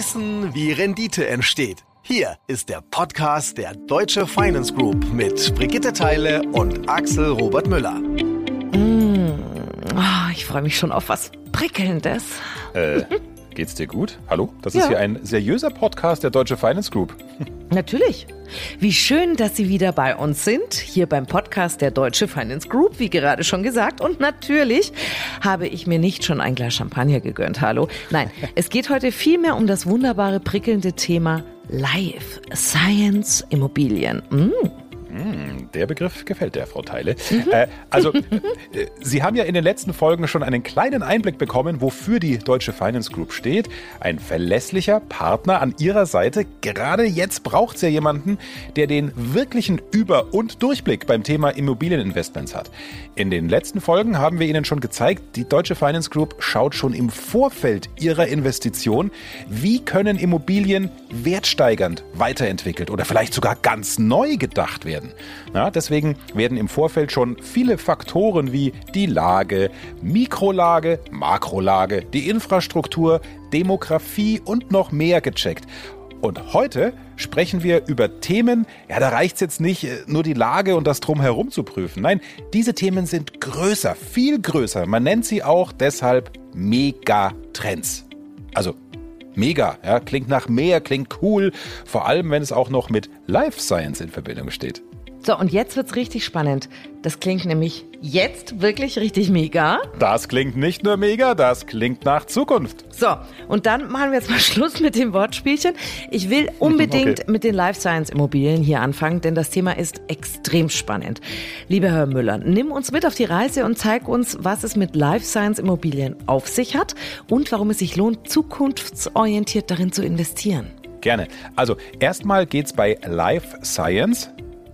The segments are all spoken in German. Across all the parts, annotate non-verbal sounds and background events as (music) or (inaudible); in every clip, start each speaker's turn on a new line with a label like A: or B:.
A: Wissen, wie Rendite entsteht. Hier ist der Podcast der Deutsche Finance Group mit Brigitte Teile und Axel Robert Müller.
B: Mmh, oh, ich freue mich schon auf was Prickelndes.
C: Äh, (laughs) geht's dir gut? Hallo? Das ja. ist hier ein seriöser Podcast der Deutsche Finance Group. (laughs)
B: Natürlich. Wie schön, dass Sie wieder bei uns sind, hier beim Podcast der Deutsche Finance Group, wie gerade schon gesagt. Und natürlich habe ich mir nicht schon ein Glas Champagner gegönnt, hallo. Nein, (laughs) es geht heute vielmehr um das wunderbare, prickelnde Thema Life Science Immobilien.
C: Mm. Der Begriff gefällt der Frau Teile. Mhm. Äh, also, äh, Sie haben ja in den letzten Folgen schon einen kleinen Einblick bekommen, wofür die Deutsche Finance Group steht. Ein verlässlicher Partner an Ihrer Seite. Gerade jetzt braucht es ja jemanden, der den wirklichen Über- und Durchblick beim Thema Immobilieninvestments hat. In den letzten Folgen haben wir Ihnen schon gezeigt, die Deutsche Finance Group schaut schon im Vorfeld ihrer Investition, wie können Immobilien wertsteigernd weiterentwickelt oder vielleicht sogar ganz neu gedacht werden werden. Ja, deswegen werden im Vorfeld schon viele Faktoren wie die Lage, Mikrolage, Makrolage, die Infrastruktur, Demografie und noch mehr gecheckt. Und heute sprechen wir über Themen, ja, da reicht es jetzt nicht, äh, nur die Lage und das Drumherum zu prüfen. Nein, diese Themen sind größer, viel größer. Man nennt sie auch deshalb Megatrends. Also mega, ja, klingt nach mehr, klingt cool, vor allem wenn es auch noch mit Life Science in Verbindung steht.
B: So, und jetzt wird's richtig spannend. Das klingt nämlich jetzt wirklich richtig mega.
C: Das klingt nicht nur mega, das klingt nach Zukunft.
B: So, und dann machen wir jetzt mal (laughs) Schluss mit dem Wortspielchen. Ich will unbedingt okay. mit den Life Science Immobilien hier anfangen, denn das Thema ist extrem spannend. Lieber Herr Müller, nimm uns mit auf die Reise und zeig uns, was es mit Life Science Immobilien auf sich hat und warum es sich lohnt, zukunftsorientiert darin zu investieren.
C: Gerne. Also erstmal geht's bei Life Science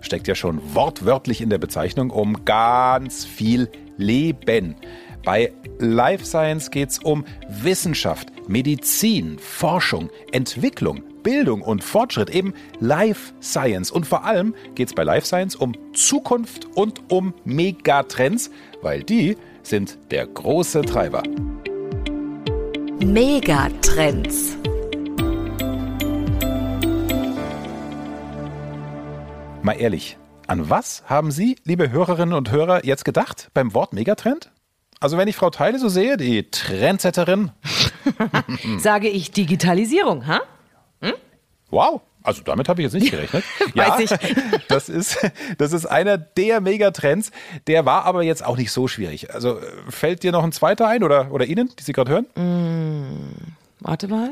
C: steckt ja schon wortwörtlich in der Bezeichnung, um ganz viel Leben. Bei Life Science geht es um Wissenschaft, Medizin, Forschung, Entwicklung, Bildung und Fortschritt, eben Life Science. Und vor allem geht es bei Life Science um Zukunft und um Megatrends, weil die sind der große Treiber.
B: Megatrends.
C: Mal ehrlich, an was haben Sie, liebe Hörerinnen und Hörer, jetzt gedacht beim Wort Megatrend? Also wenn ich Frau Teile so sehe, die Trendsetterin. (laughs)
B: Sage ich Digitalisierung, ha?
C: Hm? Wow, also damit habe ich jetzt nicht gerechnet. (laughs)
B: ja, Weiß ich. (laughs)
C: Das ist, das ist einer der Megatrends. Der war aber jetzt auch nicht so schwierig. Also fällt dir noch ein zweiter ein oder, oder Ihnen, die Sie gerade hören?
B: Mm, warte mal.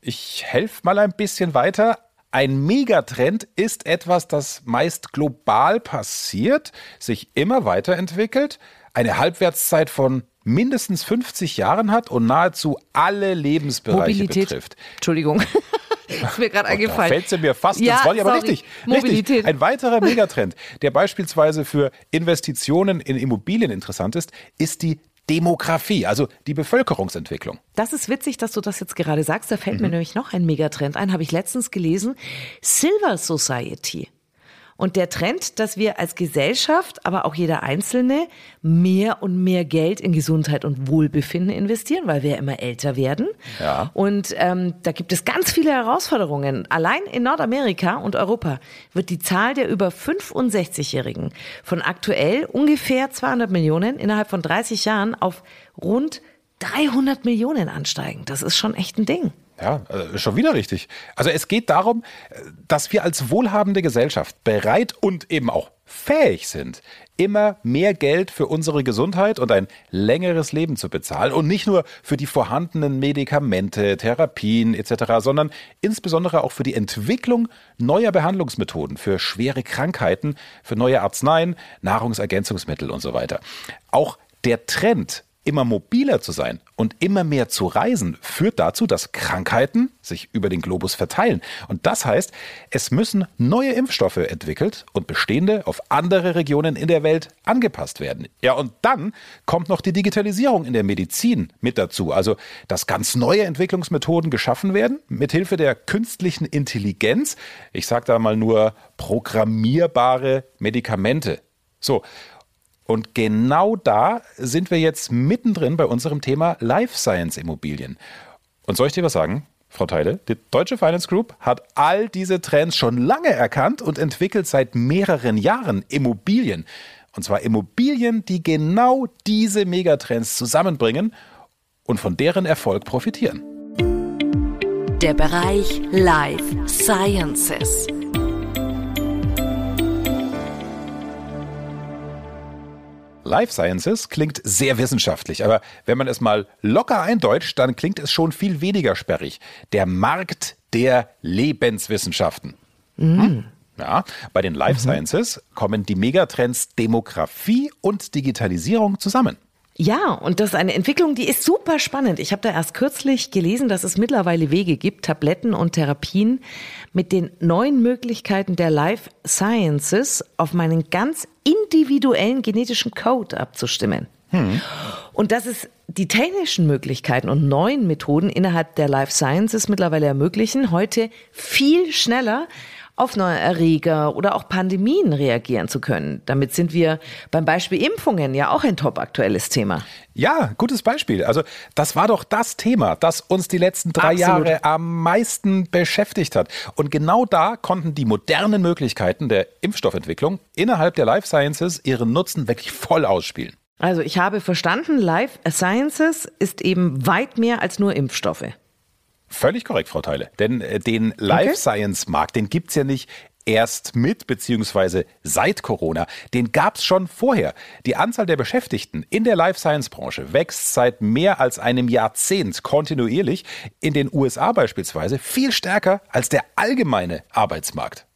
C: Ich helfe mal ein bisschen weiter. Ein Megatrend ist etwas, das meist global passiert, sich immer weiterentwickelt, eine Halbwertszeit von mindestens 50 Jahren hat und nahezu alle Lebensbereiche
B: Mobilität.
C: betrifft.
B: Entschuldigung. (laughs) ist mir gerade eingefallen.
C: Da fällt sie mir fast
B: ja,
C: ins Wort, aber
B: sorry.
C: richtig,
B: Mobilität.
C: richtig. Ein weiterer Megatrend, der beispielsweise für Investitionen in Immobilien interessant ist, ist die Demografie, also die Bevölkerungsentwicklung.
B: Das ist witzig, dass du das jetzt gerade sagst. Da fällt mhm. mir nämlich noch ein Megatrend ein, habe ich letztens gelesen. Silver Society. Und der Trend, dass wir als Gesellschaft, aber auch jeder Einzelne, mehr und mehr Geld in Gesundheit und Wohlbefinden investieren, weil wir immer älter werden.
C: Ja.
B: Und ähm, da gibt es ganz viele Herausforderungen. Allein in Nordamerika und Europa wird die Zahl der über 65-Jährigen von aktuell ungefähr 200 Millionen innerhalb von 30 Jahren auf rund 300 Millionen ansteigen. Das ist schon echt ein Ding.
C: Ja, äh, schon wieder richtig. Also es geht darum, dass wir als wohlhabende Gesellschaft bereit und eben auch fähig sind, immer mehr Geld für unsere Gesundheit und ein längeres Leben zu bezahlen und nicht nur für die vorhandenen Medikamente, Therapien etc., sondern insbesondere auch für die Entwicklung neuer Behandlungsmethoden für schwere Krankheiten, für neue Arzneien, Nahrungsergänzungsmittel und so weiter. Auch der Trend immer mobiler zu sein und immer mehr zu reisen, führt dazu, dass Krankheiten sich über den Globus verteilen. Und das heißt, es müssen neue Impfstoffe entwickelt und bestehende auf andere Regionen in der Welt angepasst werden. Ja, und dann kommt noch die Digitalisierung in der Medizin mit dazu. Also, dass ganz neue Entwicklungsmethoden geschaffen werden, mithilfe der künstlichen Intelligenz. Ich sage da mal nur programmierbare Medikamente. So, und genau da sind wir jetzt mittendrin bei unserem Thema Life Science Immobilien. Und soll ich dir was sagen? Frau Teile, die Deutsche Finance Group hat all diese Trends schon lange erkannt und entwickelt seit mehreren Jahren Immobilien. Und zwar Immobilien, die genau diese Megatrends zusammenbringen und von deren Erfolg profitieren.
D: Der Bereich Life Sciences.
C: Life Sciences klingt sehr wissenschaftlich, aber wenn man es mal locker eindeutscht, dann klingt es schon viel weniger sperrig. Der Markt der Lebenswissenschaften. Mhm. Ja, bei den Life mhm. Sciences kommen die Megatrends Demografie und Digitalisierung zusammen.
B: Ja, und das ist eine Entwicklung, die ist super spannend. Ich habe da erst kürzlich gelesen, dass es mittlerweile Wege gibt, Tabletten und Therapien mit den neuen Möglichkeiten der Life Sciences auf meinen ganz individuellen genetischen Code abzustimmen. Hm. Und dass es die technischen Möglichkeiten und neuen Methoden innerhalb der Life Sciences mittlerweile ermöglichen, heute viel schneller auf neue Erreger oder auch Pandemien reagieren zu können. Damit sind wir beim Beispiel Impfungen ja auch ein top aktuelles Thema.
C: Ja, gutes Beispiel. Also das war doch das Thema, das uns die letzten drei Absolut. Jahre am meisten beschäftigt hat. Und genau da konnten die modernen Möglichkeiten der Impfstoffentwicklung innerhalb der Life Sciences ihren Nutzen wirklich voll ausspielen.
B: Also ich habe verstanden, Life Sciences ist eben weit mehr als nur Impfstoffe.
C: Völlig korrekt, Frau Teile. Denn äh, den Life Science Markt, den gibt es ja nicht erst mit beziehungsweise seit Corona. Den gab es schon vorher. Die Anzahl der Beschäftigten in der Life Science Branche wächst seit mehr als einem Jahrzehnt kontinuierlich. In den USA beispielsweise viel stärker als der allgemeine Arbeitsmarkt.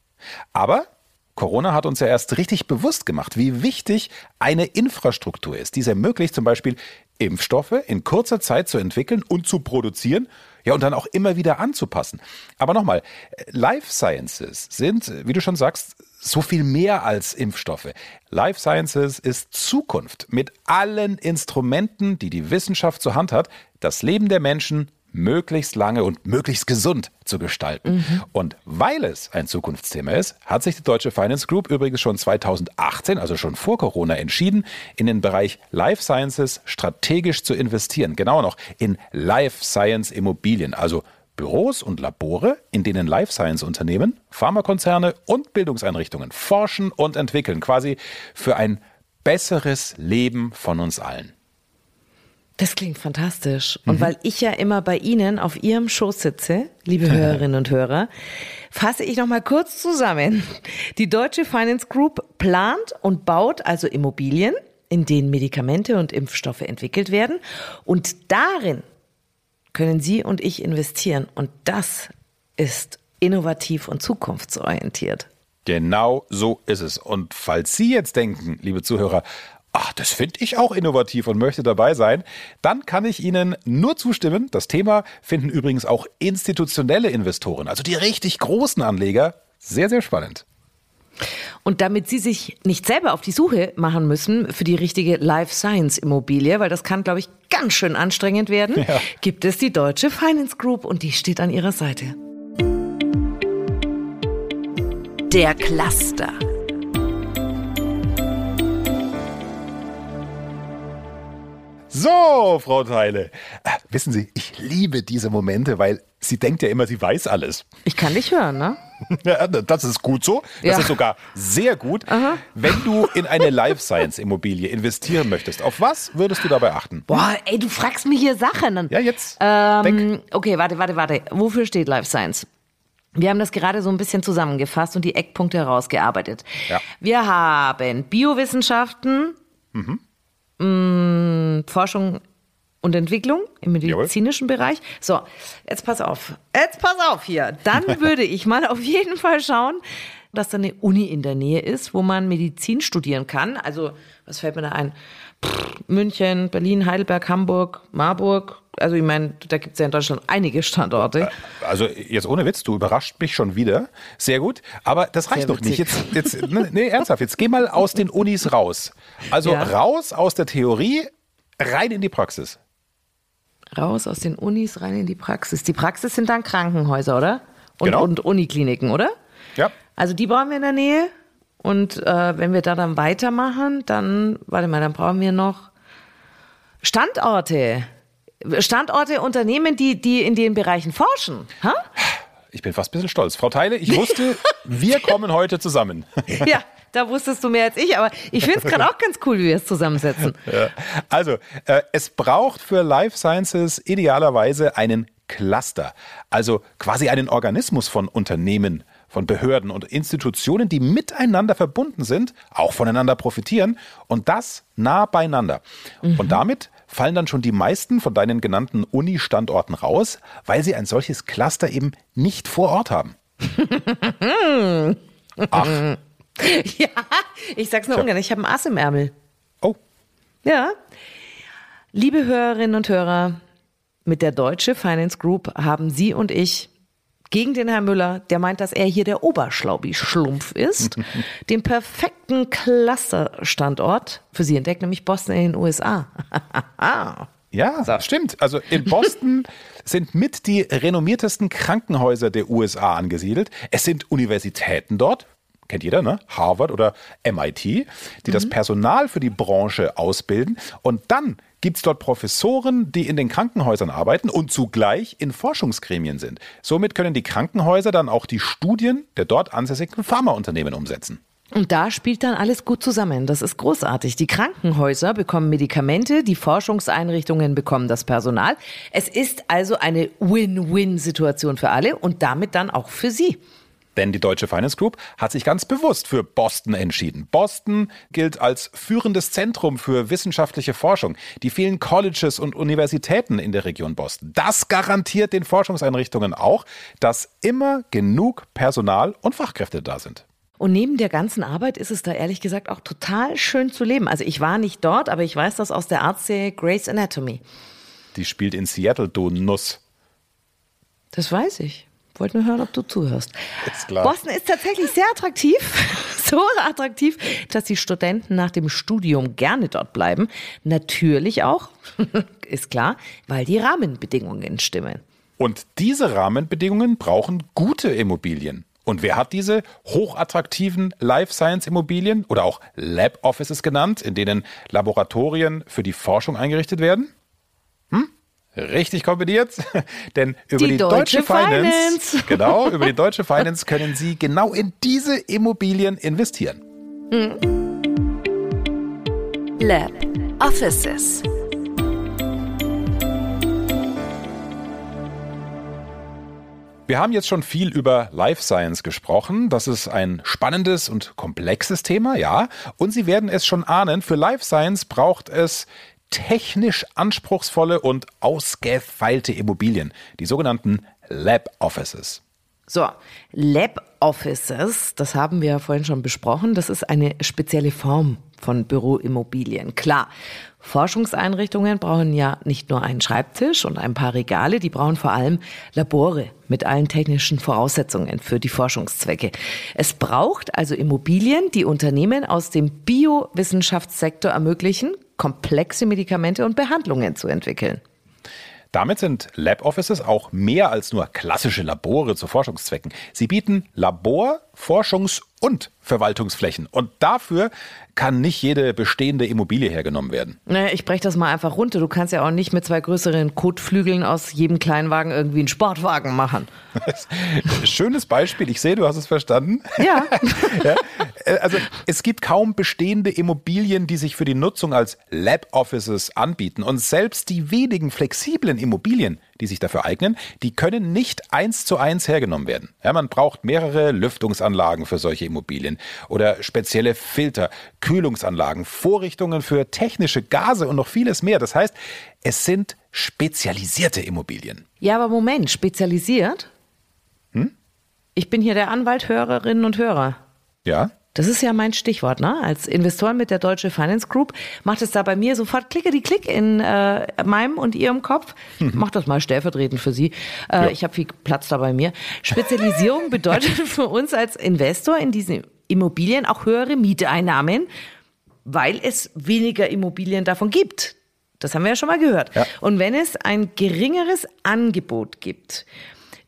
C: Aber Corona hat uns ja erst richtig bewusst gemacht, wie wichtig eine Infrastruktur ist, die es ermöglicht, zum Beispiel Impfstoffe in kurzer Zeit zu entwickeln und zu produzieren ja, und dann auch immer wieder anzupassen. Aber nochmal, Life Sciences sind, wie du schon sagst, so viel mehr als Impfstoffe. Life Sciences ist Zukunft mit allen Instrumenten, die die Wissenschaft zur Hand hat, das Leben der Menschen möglichst lange und möglichst gesund zu gestalten. Mhm. Und weil es ein Zukunftsthema ist, hat sich die Deutsche Finance Group übrigens schon 2018, also schon vor Corona, entschieden, in den Bereich Life Sciences strategisch zu investieren. Genau noch in Life Science Immobilien, also Büros und Labore, in denen Life Science Unternehmen, Pharmakonzerne und Bildungseinrichtungen forschen und entwickeln, quasi für ein besseres Leben von uns allen.
B: Das klingt fantastisch. Und mhm. weil ich ja immer bei Ihnen auf Ihrem Schoß sitze, liebe (laughs) Hörerinnen und Hörer, fasse ich noch mal kurz zusammen. Die Deutsche Finance Group plant und baut also Immobilien, in denen Medikamente und Impfstoffe entwickelt werden. Und darin können Sie und ich investieren. Und das ist innovativ und zukunftsorientiert.
C: Genau so ist es. Und falls Sie jetzt denken, liebe Zuhörer, ach, das finde ich auch innovativ und möchte dabei sein, dann kann ich Ihnen nur zustimmen. Das Thema finden übrigens auch institutionelle Investoren, also die richtig großen Anleger, sehr, sehr spannend.
B: Und damit Sie sich nicht selber auf die Suche machen müssen für die richtige Life Science Immobilie, weil das kann, glaube ich, ganz schön anstrengend werden, ja. gibt es die Deutsche Finance Group und die steht an Ihrer Seite.
D: Der Cluster.
C: So, Frau Teile. Äh, wissen Sie, ich liebe diese Momente, weil sie denkt ja immer, sie weiß alles.
B: Ich kann dich hören, ne? (laughs)
C: Ja, das ist gut so. Das ja. ist sogar sehr gut. Aha. Wenn du in eine Life Science Immobilie investieren möchtest, auf was würdest du dabei achten?
B: Boah, ey, du fragst mich hier Sachen.
C: Ja, jetzt.
B: Ähm, okay, warte, warte, warte. Wofür steht Life Science? Wir haben das gerade so ein bisschen zusammengefasst und die Eckpunkte herausgearbeitet. Ja. Wir haben Biowissenschaften, mhm. Mh, Forschung und Entwicklung im medizinischen Jawohl. Bereich. So, jetzt pass auf. Jetzt pass auf hier. Dann (laughs) würde ich mal auf jeden Fall schauen, dass da eine Uni in der Nähe ist, wo man Medizin studieren kann. Also, was fällt mir da ein? Pff, München, Berlin, Heidelberg, Hamburg, Marburg. Also ich meine, da gibt es ja in Deutschland einige Standorte.
C: Also jetzt ohne Witz, du überrascht mich schon wieder. Sehr gut. Aber das reicht noch nicht. Jetzt, jetzt, ne, nee, ernsthaft, jetzt geh mal aus den Unis raus. Also ja. raus aus der Theorie, rein in die Praxis.
B: Raus aus den Unis, rein in die Praxis. Die Praxis sind dann Krankenhäuser, oder? Und,
C: genau.
B: und Unikliniken, oder?
C: Ja.
B: Also die brauchen wir in der Nähe. Und äh, wenn wir da dann weitermachen, dann, warte mal, dann brauchen wir noch Standorte. Standorte, Unternehmen, die, die in den Bereichen forschen. Ha?
C: Ich bin fast ein bisschen stolz. Frau Teile, ich wusste, wir kommen heute zusammen. (laughs)
B: Ja, da wusstest du mehr als ich, aber ich finde es gerade auch ganz cool, wie wir es zusammensetzen.
C: Ja. Also, äh, es braucht für Life Sciences idealerweise einen Cluster, also quasi einen Organismus von Unternehmen, von Behörden und Institutionen, die miteinander verbunden sind, auch voneinander profitieren und das nah beieinander. Mhm. Und damit fallen dann schon die meisten von deinen genannten Uni-Standorten raus, weil sie ein solches Cluster eben nicht vor Ort haben. (laughs)
B: Ach. Ja, ich sag's nur ungern, ich habe ein Ass im Ärmel.
C: Oh.
B: Ja. Liebe Hörerinnen und Hörer, mit der Deutsche Finance Group haben Sie und ich gegen den Herrn Müller, der meint, dass er hier der Oberschlaubi-Schlumpf ist, (laughs) den perfekten Clusterstandort für Sie entdeckt, nämlich Boston in den USA. (laughs)
C: ja, so. stimmt. Also in Boston (laughs) sind mit die renommiertesten Krankenhäuser der USA angesiedelt. Es sind Universitäten dort, kennt jeder, ne? Harvard oder MIT, die mhm. das Personal für die Branche ausbilden. Und dann gibt es dort Professoren, die in den Krankenhäusern arbeiten und zugleich in Forschungsgremien sind. Somit können die Krankenhäuser dann auch die Studien der dort ansässigen Pharmaunternehmen umsetzen.
B: Und da spielt dann alles gut zusammen. Das ist großartig. Die Krankenhäuser bekommen Medikamente, die Forschungseinrichtungen bekommen das Personal. Es ist also eine Win-Win-Situation für alle und damit dann auch für Sie.
C: Denn die Deutsche Finance Group hat sich ganz bewusst für Boston entschieden. Boston gilt als führendes Zentrum für wissenschaftliche Forschung. Die vielen Colleges und Universitäten in der Region Boston. Das garantiert den Forschungseinrichtungen auch, dass immer genug Personal und Fachkräfte da sind.
B: Und neben der ganzen Arbeit ist es da ehrlich gesagt auch total schön zu leben. Also ich war nicht dort, aber ich weiß das aus der Arztserie Grey's Anatomy.
C: Die spielt in Seattle, du Nuss.
B: Das weiß ich. Wollte nur hören, ob du zuhörst.
C: Ist klar.
B: Boston ist tatsächlich sehr attraktiv. (laughs) so attraktiv, dass die Studenten nach dem Studium gerne dort bleiben. Natürlich auch, (laughs) ist klar, weil die Rahmenbedingungen stimmen.
C: Und diese Rahmenbedingungen brauchen gute Immobilien. Und wer hat diese hochattraktiven Life Science Immobilien oder auch Lab Offices genannt, in denen Laboratorien für die Forschung eingerichtet werden? Richtig kombiniert, (laughs) denn über die, die Deutsche, Deutsche Finance, Finance, (laughs) genau, über die Deutsche (laughs) Finance können Sie genau in diese Immobilien investieren. Hm.
D: Lab Offices.
C: Wir haben jetzt schon viel über Life Science gesprochen. Das ist ein spannendes und komplexes Thema, ja. Und Sie werden es schon ahnen, für Life Science braucht es technisch anspruchsvolle und ausgefeilte Immobilien, die sogenannten Lab Offices.
B: So, Lab Offices, das haben wir ja vorhin schon besprochen, das ist eine spezielle Form von Büroimmobilien. Klar, Forschungseinrichtungen brauchen ja nicht nur einen Schreibtisch und ein paar Regale, die brauchen vor allem Labore mit allen technischen Voraussetzungen für die Forschungszwecke. Es braucht also Immobilien, die Unternehmen aus dem Biowissenschaftssektor ermöglichen, komplexe Medikamente und Behandlungen zu entwickeln.
C: Damit sind Lab Offices auch mehr als nur klassische Labore zu Forschungszwecken. Sie bieten Labor-, Forschungs- und Verwaltungsflächen. Und dafür kann nicht jede bestehende Immobilie hergenommen werden.
B: Naja, ich breche das mal einfach runter. Du kannst ja auch nicht mit zwei größeren Kotflügeln aus jedem Kleinwagen irgendwie einen Sportwagen machen. (laughs)
C: Schönes Beispiel. Ich sehe, du hast es verstanden.
B: Ja. (laughs) ja.
C: Also es gibt kaum bestehende Immobilien, die sich für die Nutzung als Lab Offices anbieten. Und selbst die wenigen flexiblen Immobilien, die sich dafür eignen, die können nicht eins zu eins hergenommen werden. Ja, man braucht mehrere Lüftungsanlagen für solche Immobilien oder spezielle Filter, Kühlungsanlagen, Vorrichtungen für technische Gase und noch vieles mehr. Das heißt, es sind spezialisierte Immobilien.
B: Ja, aber Moment, spezialisiert? Hm? Ich bin hier der Anwalt Hörerinnen und Hörer.
C: Ja.
B: Das ist ja mein Stichwort, ne? Als Investor mit der Deutsche Finance Group macht es da bei mir sofort klicke die Klick in äh, meinem und ihrem Kopf. Mhm. Mach das mal stellvertretend für Sie. Äh, ja. Ich habe viel Platz da bei mir. Spezialisierung bedeutet (laughs) für uns als Investor in diesen Immobilien auch höhere Mieteinnahmen, weil es weniger Immobilien davon gibt. Das haben wir ja schon mal gehört. Ja. Und wenn es ein geringeres Angebot gibt,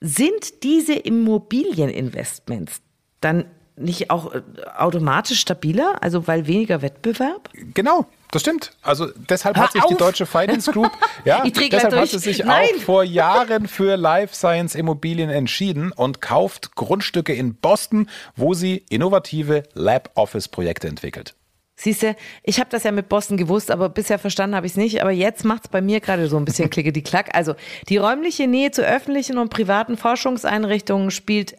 B: sind diese Immobilieninvestments dann nicht auch äh, automatisch stabiler? Also weil weniger Wettbewerb?
C: Genau, das stimmt. Also deshalb
B: Hör
C: hat sich
B: auf.
C: die Deutsche Finance Group, (laughs) ja, deshalb hat sie sich
B: Nein.
C: auch vor (laughs) Jahren für Life Science Immobilien entschieden und kauft Grundstücke in Boston, wo sie innovative Lab Office Projekte entwickelt.
B: Siehste, ich habe das ja mit Boston gewusst, aber bisher verstanden habe ich es nicht. Aber jetzt macht es bei mir gerade so ein bisschen (laughs) klicke die Klack. Also die räumliche Nähe zu öffentlichen und privaten Forschungseinrichtungen spielt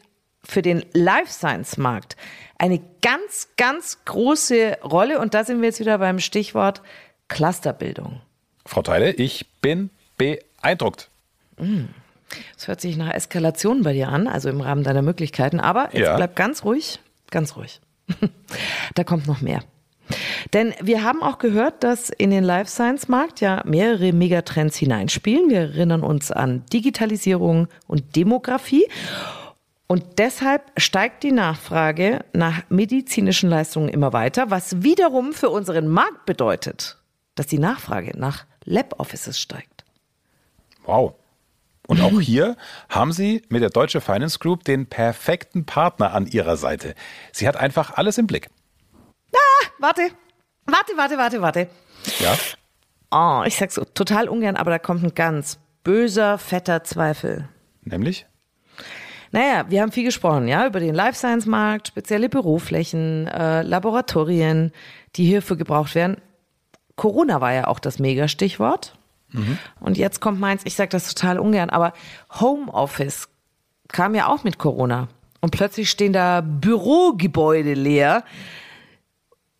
B: für den Life Science Markt eine ganz, ganz große Rolle. Und da sind wir jetzt wieder beim Stichwort Clusterbildung.
C: Frau Teile, ich bin beeindruckt.
B: Das hört sich nach Eskalation bei dir an, also im Rahmen deiner Möglichkeiten. Aber jetzt
C: Ja.
B: bleib ganz ruhig, ganz ruhig. (laughs) da kommt noch mehr. Denn wir haben auch gehört, dass in den Life Science Markt ja mehrere Megatrends hineinspielen. Wir erinnern uns an Digitalisierung und Demografie. Und deshalb steigt die Nachfrage nach medizinischen Leistungen immer weiter, was wiederum für unseren Markt bedeutet, dass die Nachfrage nach Lab Offices steigt.
C: Wow. Und auch (laughs) hier haben Sie mit der Deutsche Finance Group den perfekten Partner an Ihrer Seite. Sie hat einfach alles im Blick.
B: Warte, warte, warte, warte, warte.
C: Ja?
B: Oh, ich sag's total ungern, aber da kommt ein ganz böser, fetter Zweifel.
C: Nämlich?
B: Naja, wir haben viel gesprochen, ja, über den Life Science Markt, spezielle Büroflächen, äh, Laboratorien, die hierfür gebraucht werden. Corona war ja auch das Mega-Stichwort. Und jetzt kommt meins, ich sage das total ungern, aber Homeoffice kam ja auch mit Corona. Und plötzlich stehen da Bürogebäude leer.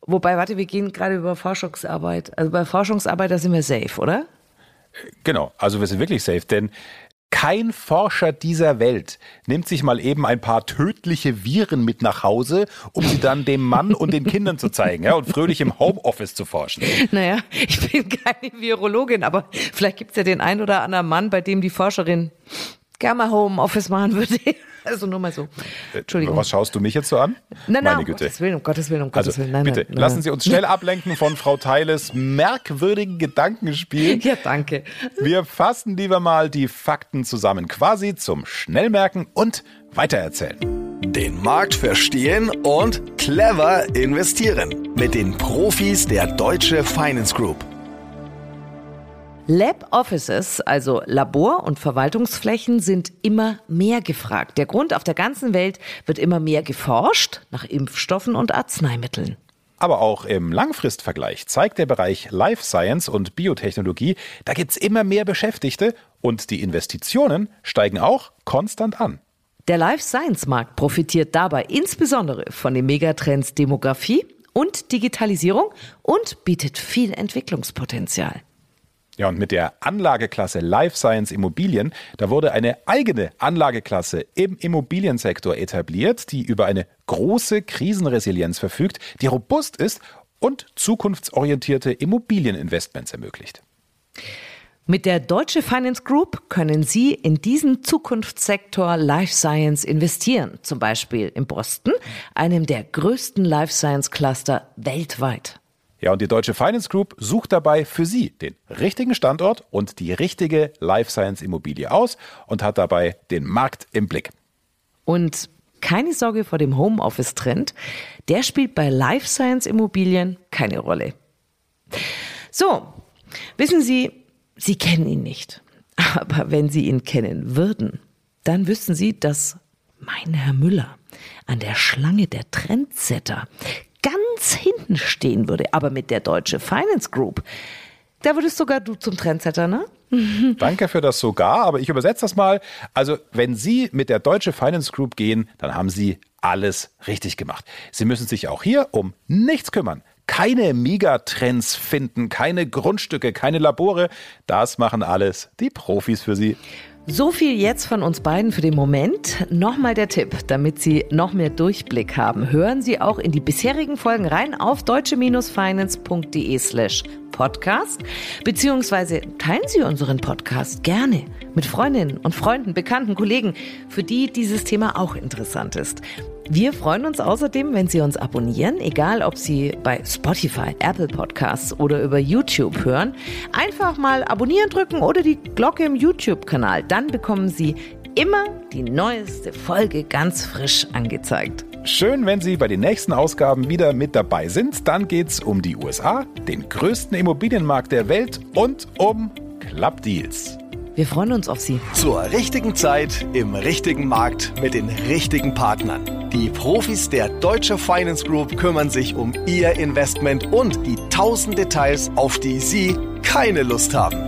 B: Wobei, warte, wir gehen gerade über Forschungsarbeit. Also bei Forschungsarbeit, da sind wir safe, oder?
C: Genau, also wir sind wirklich safe, denn kein Forscher dieser Welt nimmt sich mal eben ein paar tödliche Viren mit nach Hause, um sie dann dem Mann und den Kindern zu zeigen ja, und fröhlich im Homeoffice zu forschen.
B: Naja, ich bin keine Virologin, aber vielleicht gibt's ja den einen oder anderen Mann, bei dem die Forscherin gerne mal Homeoffice machen würde. (laughs) Also nur mal so. Entschuldigung.
C: Was schaust du mich jetzt so an?
B: Nein, nein,
C: Meine
B: um
C: Güte.
B: Gottes Willen, um Gottes Willen, um Gottes
C: Also
B: Willen. Nein,
C: bitte,
B: nein, nein,
C: lassen. Sie uns schnell ablenken von Frau Teiles merkwürdigen Gedankenspiel.
B: Ja, danke.
C: Wir fassen lieber mal die Fakten zusammen, quasi zum Schnellmerken und Weitererzählen.
A: Den Markt verstehen und clever investieren. Mit den Profis der Deutsche Finance Group.
B: Lab Offices, also Labor- und Verwaltungsflächen, sind immer mehr gefragt. Der Grund, auf der ganzen Welt wird immer mehr geforscht nach Impfstoffen und Arzneimitteln.
C: Aber auch im Langfristvergleich zeigt der Bereich Life Science und Biotechnologie, da gibt's immer mehr Beschäftigte und die Investitionen steigen auch konstant an.
B: Der Life Science Markt profitiert dabei insbesondere von den Megatrends Demografie und Digitalisierung und bietet viel Entwicklungspotenzial.
C: Ja, und mit der Anlageklasse Life Science Immobilien, da wurde eine eigene Anlageklasse im Immobiliensektor etabliert, die über eine große Krisenresilienz verfügt, die robust ist und zukunftsorientierte Immobilieninvestments ermöglicht.
B: Mit der Deutsche Finance Group können Sie in diesen Zukunftssektor Life Science investieren, zum Beispiel in Boston, einem der größten Life Science Cluster weltweit.
C: Ja, und die Deutsche Finance Group sucht dabei für Sie den richtigen Standort und die richtige Life Science Immobilie aus und hat dabei den Markt im Blick.
B: Und keine Sorge vor dem Homeoffice-Trend, der spielt bei Life Science Immobilien keine Rolle. So, wissen Sie, Sie kennen ihn nicht. (laughs) Aber wenn Sie ihn kennen würden, dann wüssten Sie, dass mein Herr Müller an der Schlange der Trendsetter ganz hinten stehen würde. Aber mit der Deutsche Finance Group, da würdest sogar du zum Trendsetter, ne? (laughs)
C: Danke für das sogar, aber ich übersetze das mal. Also, wenn Sie mit der Deutsche Finance Group gehen, dann haben Sie alles richtig gemacht. Sie müssen sich auch hier um nichts kümmern. Keine Megatrends finden, keine Grundstücke, keine Labore. Das machen alles die Profis für Sie.
B: So viel jetzt von uns beiden für den Moment. Nochmal der Tipp, damit Sie noch mehr Durchblick haben. Hören Sie auch in die bisherigen Folgen rein auf deutsche-finance.de slash podcast, beziehungsweise teilen Sie unseren Podcast gerne mit Freundinnen und Freunden, Bekannten, Kollegen, für die dieses Thema auch interessant ist. Wir freuen uns außerdem, wenn Sie uns abonnieren, egal ob Sie bei Spotify, Apple Podcasts oder über YouTube hören. Einfach mal abonnieren drücken oder die Glocke im YouTube-Kanal. Dann bekommen Sie immer die neueste Folge ganz frisch angezeigt.
C: Schön, wenn Sie bei den nächsten Ausgaben wieder mit dabei sind. Dann geht's um die USA, den größten Immobilienmarkt der Welt und um Clubdeals.
B: Wir freuen uns auf Sie.
A: Zur richtigen Zeit im richtigen Markt mit den richtigen Partnern. Die Profis der Deutsche Finance Group kümmern sich um Ihr Investment und die tausend Details, auf die Sie keine Lust haben.